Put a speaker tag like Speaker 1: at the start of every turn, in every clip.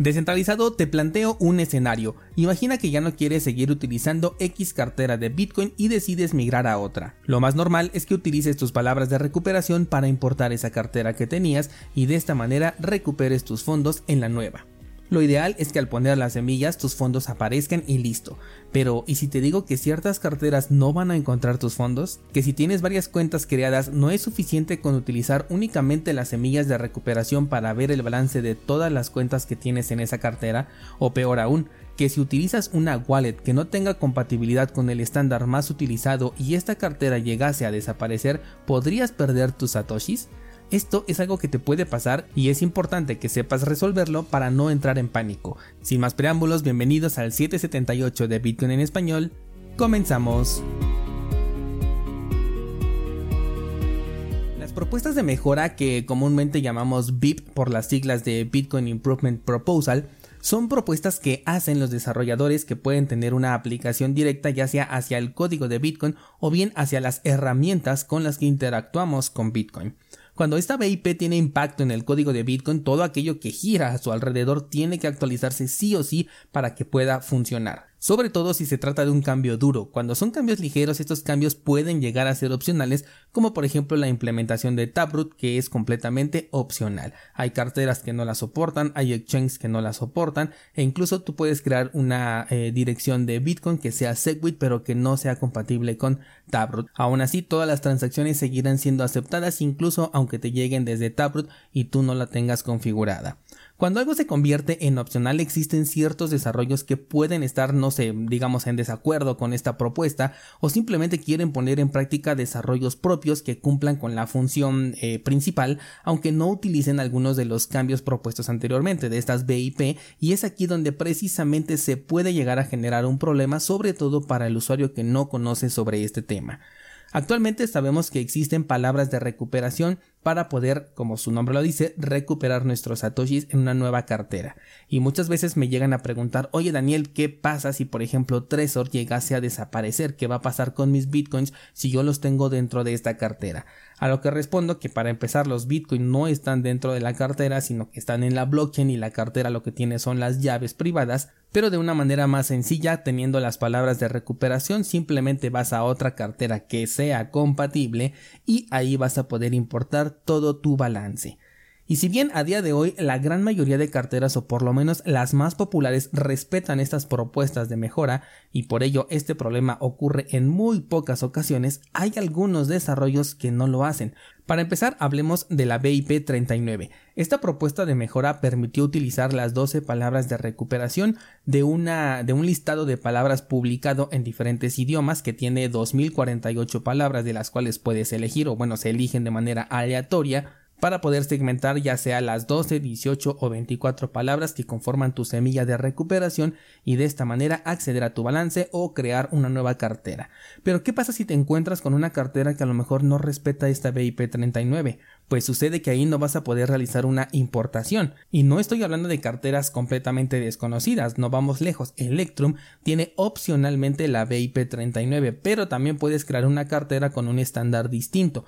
Speaker 1: Descentralizado te planteo un escenario. Imagina que ya no quieres seguir utilizando X cartera de Bitcoin y decides migrar a otra. Lo más normal es que utilices tus palabras de recuperación para importar esa cartera que tenías y de esta manera recuperes tus fondos en la nueva. Lo ideal es que al poner las semillas tus fondos aparezcan y listo. Pero, ¿y si te digo que ciertas carteras no van a encontrar tus fondos? Que si tienes varias cuentas creadas no es suficiente con utilizar únicamente las semillas de recuperación para ver el balance de todas las cuentas que tienes en esa cartera, o peor aún, que si utilizas una wallet que no tenga compatibilidad con el estándar más utilizado y esta cartera llegase a desaparecer, ¿podrías perder tus satoshis? Esto es algo que te puede pasar y es importante que sepas resolverlo para no entrar en pánico. Sin más preámbulos, bienvenidos al 778 de Bitcoin en español. Comenzamos. Las propuestas de mejora que comúnmente llamamos BIP por las siglas de Bitcoin Improvement Proposal son propuestas que hacen los desarrolladores que pueden tener una aplicación directa ya sea hacia el código de Bitcoin o bien hacia las herramientas con las que interactuamos con Bitcoin. Cuando esta BIP tiene impacto en el código de Bitcoin, todo aquello que gira a su alrededor tiene que actualizarse sí o sí para que pueda funcionar sobre todo si se trata de un cambio duro. Cuando son cambios ligeros, estos cambios pueden llegar a ser opcionales, como por ejemplo la implementación de Taproot, que es completamente opcional. Hay carteras que no la soportan, hay exchanges que no la soportan, e incluso tú puedes crear una eh, dirección de Bitcoin que sea Segwit, pero que no sea compatible con Taproot. Aún así, todas las transacciones seguirán siendo aceptadas, incluso aunque te lleguen desde Taproot y tú no la tengas configurada. Cuando algo se convierte en opcional existen ciertos desarrollos que pueden estar, no sé, digamos en desacuerdo con esta propuesta o simplemente quieren poner en práctica desarrollos propios que cumplan con la función eh, principal, aunque no utilicen algunos de los cambios propuestos anteriormente de estas BIP y es aquí donde precisamente se puede llegar a generar un problema sobre todo para el usuario que no conoce sobre este tema. Actualmente sabemos que existen palabras de recuperación para poder, como su nombre lo dice, recuperar nuestros satoshis en una nueva cartera. Y muchas veces me llegan a preguntar, oye Daniel, ¿qué pasa si por ejemplo Trezor llegase a desaparecer? ¿Qué va a pasar con mis bitcoins si yo los tengo dentro de esta cartera? A lo que respondo que para empezar los bitcoins no están dentro de la cartera, sino que están en la blockchain y la cartera lo que tiene son las llaves privadas, pero de una manera más sencilla, teniendo las palabras de recuperación, simplemente vas a otra cartera que sea compatible y ahí vas a poder importar todo tu balance. Y si bien a día de hoy la gran mayoría de carteras o por lo menos las más populares respetan estas propuestas de mejora y por ello este problema ocurre en muy pocas ocasiones, hay algunos desarrollos que no lo hacen. Para empezar, hablemos de la BIP 39. Esta propuesta de mejora permitió utilizar las 12 palabras de recuperación de, una, de un listado de palabras publicado en diferentes idiomas que tiene 2048 palabras de las cuales puedes elegir o bueno, se eligen de manera aleatoria para poder segmentar ya sea las 12, 18 o 24 palabras que conforman tu semilla de recuperación y de esta manera acceder a tu balance o crear una nueva cartera. Pero ¿qué pasa si te encuentras con una cartera que a lo mejor no respeta esta BIP 39? Pues sucede que ahí no vas a poder realizar una importación. Y no estoy hablando de carteras completamente desconocidas, no vamos lejos. Electrum tiene opcionalmente la BIP 39, pero también puedes crear una cartera con un estándar distinto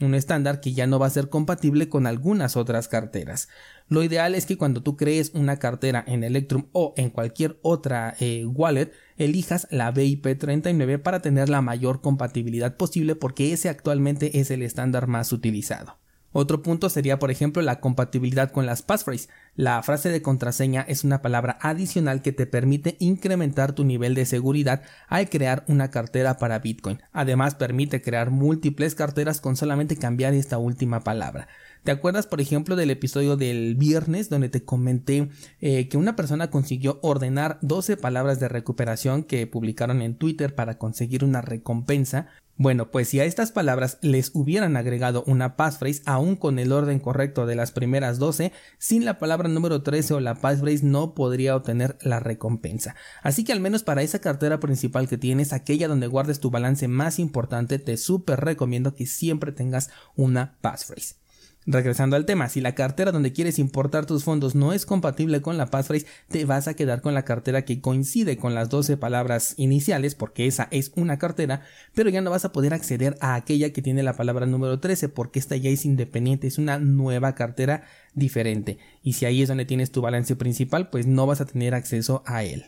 Speaker 1: un estándar que ya no va a ser compatible con algunas otras carteras. Lo ideal es que cuando tú crees una cartera en Electrum o en cualquier otra eh, wallet, elijas la BIP39 para tener la mayor compatibilidad posible porque ese actualmente es el estándar más utilizado. Otro punto sería, por ejemplo, la compatibilidad con las passphrases. La frase de contraseña es una palabra adicional que te permite incrementar tu nivel de seguridad al crear una cartera para Bitcoin. Además, permite crear múltiples carteras con solamente cambiar esta última palabra. ¿Te acuerdas, por ejemplo, del episodio del viernes donde te comenté eh, que una persona consiguió ordenar 12 palabras de recuperación que publicaron en Twitter para conseguir una recompensa? Bueno, pues si a estas palabras les hubieran agregado una passphrase aún con el orden correcto de las primeras 12, sin la palabra número 13 o la passphrase no podría obtener la recompensa. Así que al menos para esa cartera principal que tienes, aquella donde guardes tu balance más importante, te súper recomiendo que siempre tengas una passphrase. Regresando al tema, si la cartera donde quieres importar tus fondos no es compatible con la passphrase, te vas a quedar con la cartera que coincide con las 12 palabras iniciales, porque esa es una cartera, pero ya no vas a poder acceder a aquella que tiene la palabra número 13, porque esta ya es independiente, es una nueva cartera diferente. Y si ahí es donde tienes tu balance principal, pues no vas a tener acceso a él.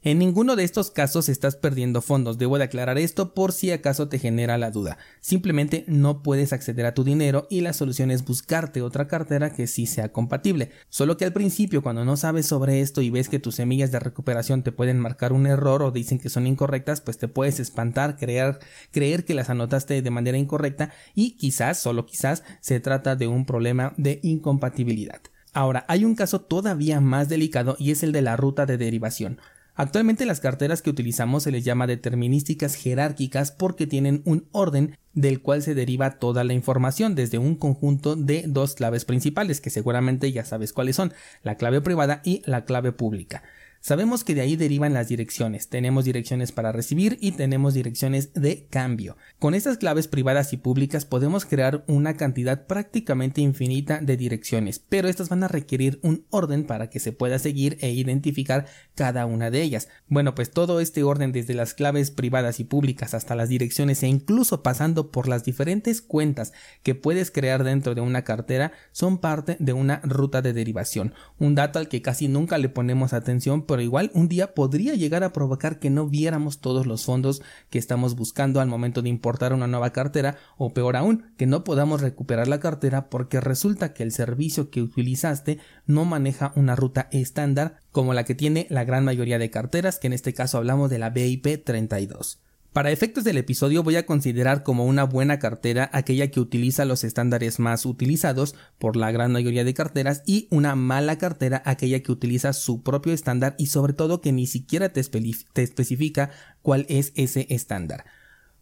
Speaker 1: En ninguno de estos casos estás perdiendo fondos, debo de aclarar esto por si acaso te genera la duda. Simplemente no puedes acceder a tu dinero y la solución es buscarte otra cartera que sí sea compatible. Solo que al principio cuando no sabes sobre esto y ves que tus semillas de recuperación te pueden marcar un error o dicen que son incorrectas, pues te puedes espantar, creer, creer que las anotaste de manera incorrecta y quizás, solo quizás, se trata de un problema de incompatibilidad. Ahora, hay un caso todavía más delicado y es el de la ruta de derivación. Actualmente las carteras que utilizamos se les llama determinísticas jerárquicas porque tienen un orden del cual se deriva toda la información desde un conjunto de dos claves principales que seguramente ya sabes cuáles son, la clave privada y la clave pública. Sabemos que de ahí derivan las direcciones. Tenemos direcciones para recibir y tenemos direcciones de cambio. Con estas claves privadas y públicas podemos crear una cantidad prácticamente infinita de direcciones, pero estas van a requerir un orden para que se pueda seguir e identificar cada una de ellas. Bueno, pues todo este orden desde las claves privadas y públicas hasta las direcciones e incluso pasando por las diferentes cuentas que puedes crear dentro de una cartera son parte de una ruta de derivación. Un dato al que casi nunca le ponemos atención pero igual un día podría llegar a provocar que no viéramos todos los fondos que estamos buscando al momento de importar una nueva cartera o peor aún, que no podamos recuperar la cartera porque resulta que el servicio que utilizaste no maneja una ruta estándar como la que tiene la gran mayoría de carteras, que en este caso hablamos de la BIP 32. Para efectos del episodio voy a considerar como una buena cartera aquella que utiliza los estándares más utilizados por la gran mayoría de carteras y una mala cartera aquella que utiliza su propio estándar y sobre todo que ni siquiera te, especifica cuál es ese estándar.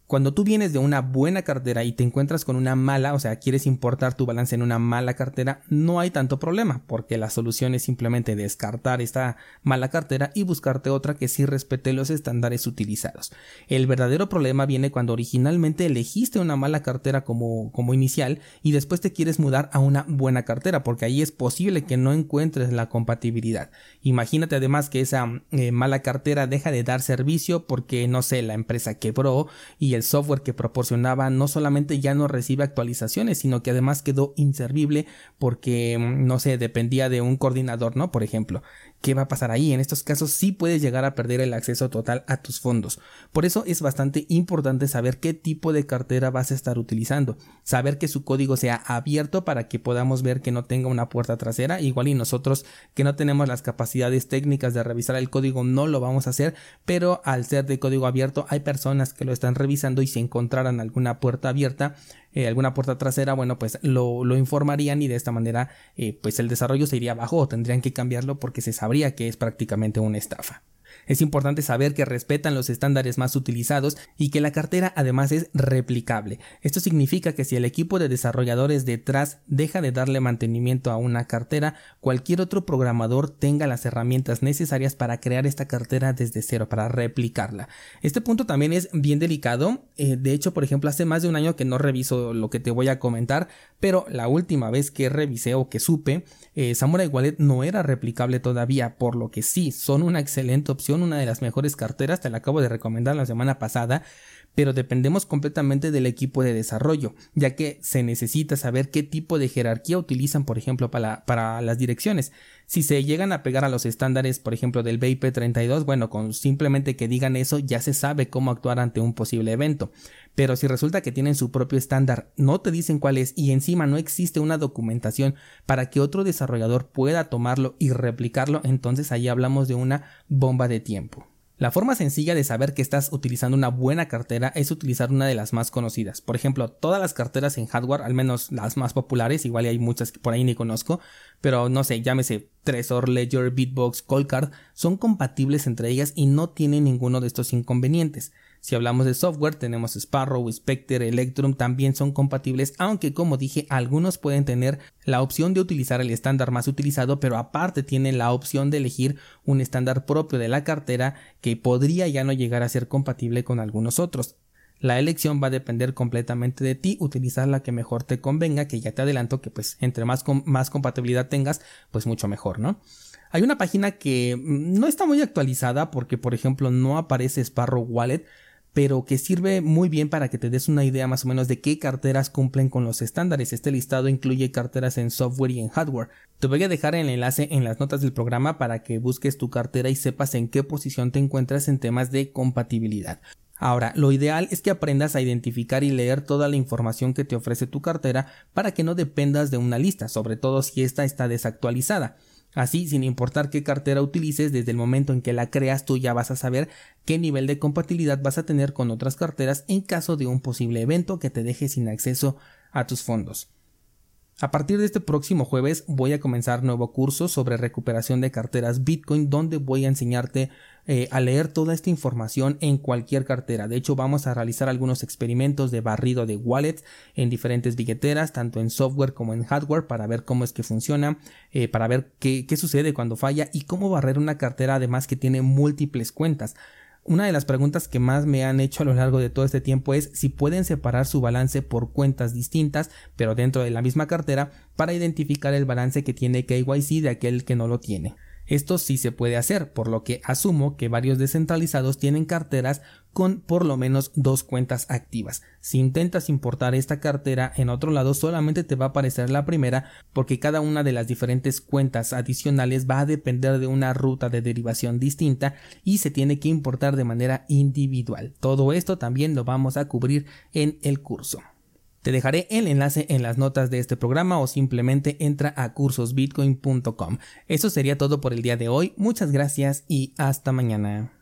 Speaker 1: Cuando tú vienes de una buena cartera y te encuentras con una mala, o sea, quieres importar tu balance en una mala cartera, no hay tanto problema, porque la solución es simplemente descartar esta mala cartera y buscarte otra que sí respete los estándares utilizados. El verdadero problema viene cuando originalmente elegiste una mala cartera como, como inicial y después te quieres mudar a una buena cartera, porque ahí es posible que no encuentres la compatibilidad. Imagínate además que esa eh, mala cartera deja de dar servicio porque, no sé, la empresa quebró y el software que proporcionaba no solamente ya no recibe actualizaciones, sino que además quedó inservible porque, mm, no sé, dependía de un coordinador, ¿no? Por ejemplo. ¿Qué va a pasar ahí? En estos casos sí puedes llegar a perder el acceso total a tus fondos. Por eso es bastante importante saber qué tipo de cartera vas a estar utilizando. Saber que su código sea abierto para que podamos ver que no tenga una puerta trasera. Igual y nosotros que no tenemos las capacidades técnicas de revisar el código no lo vamos a hacer. Pero al ser de código abierto hay personas que lo están revisando y si encontraran alguna puerta abierta eh, alguna puerta trasera, bueno, pues lo, informarían y de esta manera, eh, pues el desarrollo se iría abajo o tendrían que cambiarlo porque se sabría que es prácticamente una estafa. Es importante saber que respetan los estándares más utilizados y que la cartera además es replicable. Esto significa que si el equipo de desarrolladores detrás deja de darle mantenimiento a una cartera, cualquier otro programador tenga las herramientas necesarias para crear esta cartera desde cero, para replicarla. Este punto también es bien delicado. Eh, de hecho, por ejemplo, hace más de un año que no reviso lo que te voy a comentar, pero la última vez que revisé o que supe, eh, Samurai Wallet no era replicable todavía, por lo que sí, son una excelente opción una de las mejores carteras, te la acabo de recomendar la semana pasada, pero dependemos completamente del equipo de desarrollo, ya que se necesita saber qué tipo de jerarquía utilizan, por ejemplo, para, las direcciones. Si se llegan a pegar a los estándares, por ejemplo, del BIP32, bueno, con simplemente que digan eso ya se sabe cómo actuar ante un posible evento. Pero si resulta que tienen su propio estándar, no te dicen cuál es y encima no existe una documentación para que otro desarrollador pueda tomarlo y replicarlo, entonces ahí hablamos de una bomba de tiempo. La forma sencilla de saber que estás utilizando una buena cartera es utilizar una de las más conocidas. Por ejemplo, todas las carteras en hardware, al menos las más populares, igual hay muchas que por ahí ni conozco, pero no sé, llámese Trezor, Ledger, Bitbox, Coldcard, son compatibles entre ellas y no tienen ninguno de estos inconvenientes. Si hablamos de software, tenemos Sparrow, Spectre, Electrum, también son compatibles, aunque como dije, algunos pueden tener la opción de utilizar el estándar más utilizado, pero aparte tienen la opción de elegir un estándar propio de la cartera que podría ya no llegar a ser compatible con algunos otros. La elección va a depender completamente de ti, utilizar la que mejor te convenga, que ya te adelanto que pues entre más, más compatibilidad tengas, pues mucho mejor, ¿no? Hay una página que mm, no está muy actualizada porque por ejemplo no aparece Sparrow Wallet, pero que sirve muy bien para que te des una idea más o menos de qué carteras cumplen con los estándares. Este listado incluye carteras en software y en hardware. Te voy a dejar el enlace en las notas del programa para que busques tu cartera y sepas en qué posición te encuentras en temas de compatibilidad. Ahora, lo ideal es que aprendas a identificar y leer toda la información que te ofrece tu cartera para que no dependas de una lista, sobre todo si esta está desactualizada. Así, sin importar qué cartera utilices, desde el momento en que la creas tú ya vas a saber qué nivel de compatibilidad vas a tener con otras carteras en caso de un posible evento que te deje sin acceso a tus fondos. A partir de este próximo jueves voy a comenzar nuevo curso sobre recuperación de carteras Bitcoin donde voy a enseñarte eh, a leer toda esta información en cualquier cartera. De hecho vamos a realizar algunos experimentos de barrido de wallets en diferentes billeteras, tanto en software como en hardware para ver cómo es que funciona, eh, para ver qué, qué sucede cuando falla y cómo barrer una cartera además que tiene múltiples cuentas. Una de las preguntas que más me han hecho a lo largo de todo este tiempo es si pueden separar su balance por cuentas distintas, pero dentro de la misma cartera, para identificar el balance que tiene KYC de aquel que no lo tiene. Esto sí se puede hacer, por lo que asumo que varios descentralizados tienen carteras con por lo menos dos cuentas activas. Si intentas importar esta cartera en otro lado solamente te va a aparecer la primera porque cada una de las diferentes cuentas adicionales va a depender de una ruta de derivación distinta y se tiene que importar de manera individual. Todo esto también lo vamos a cubrir en el curso. Te dejaré el enlace en las notas de este programa o simplemente entra a cursosbitcoin.com. Eso sería todo por el día de hoy. Muchas gracias y hasta mañana.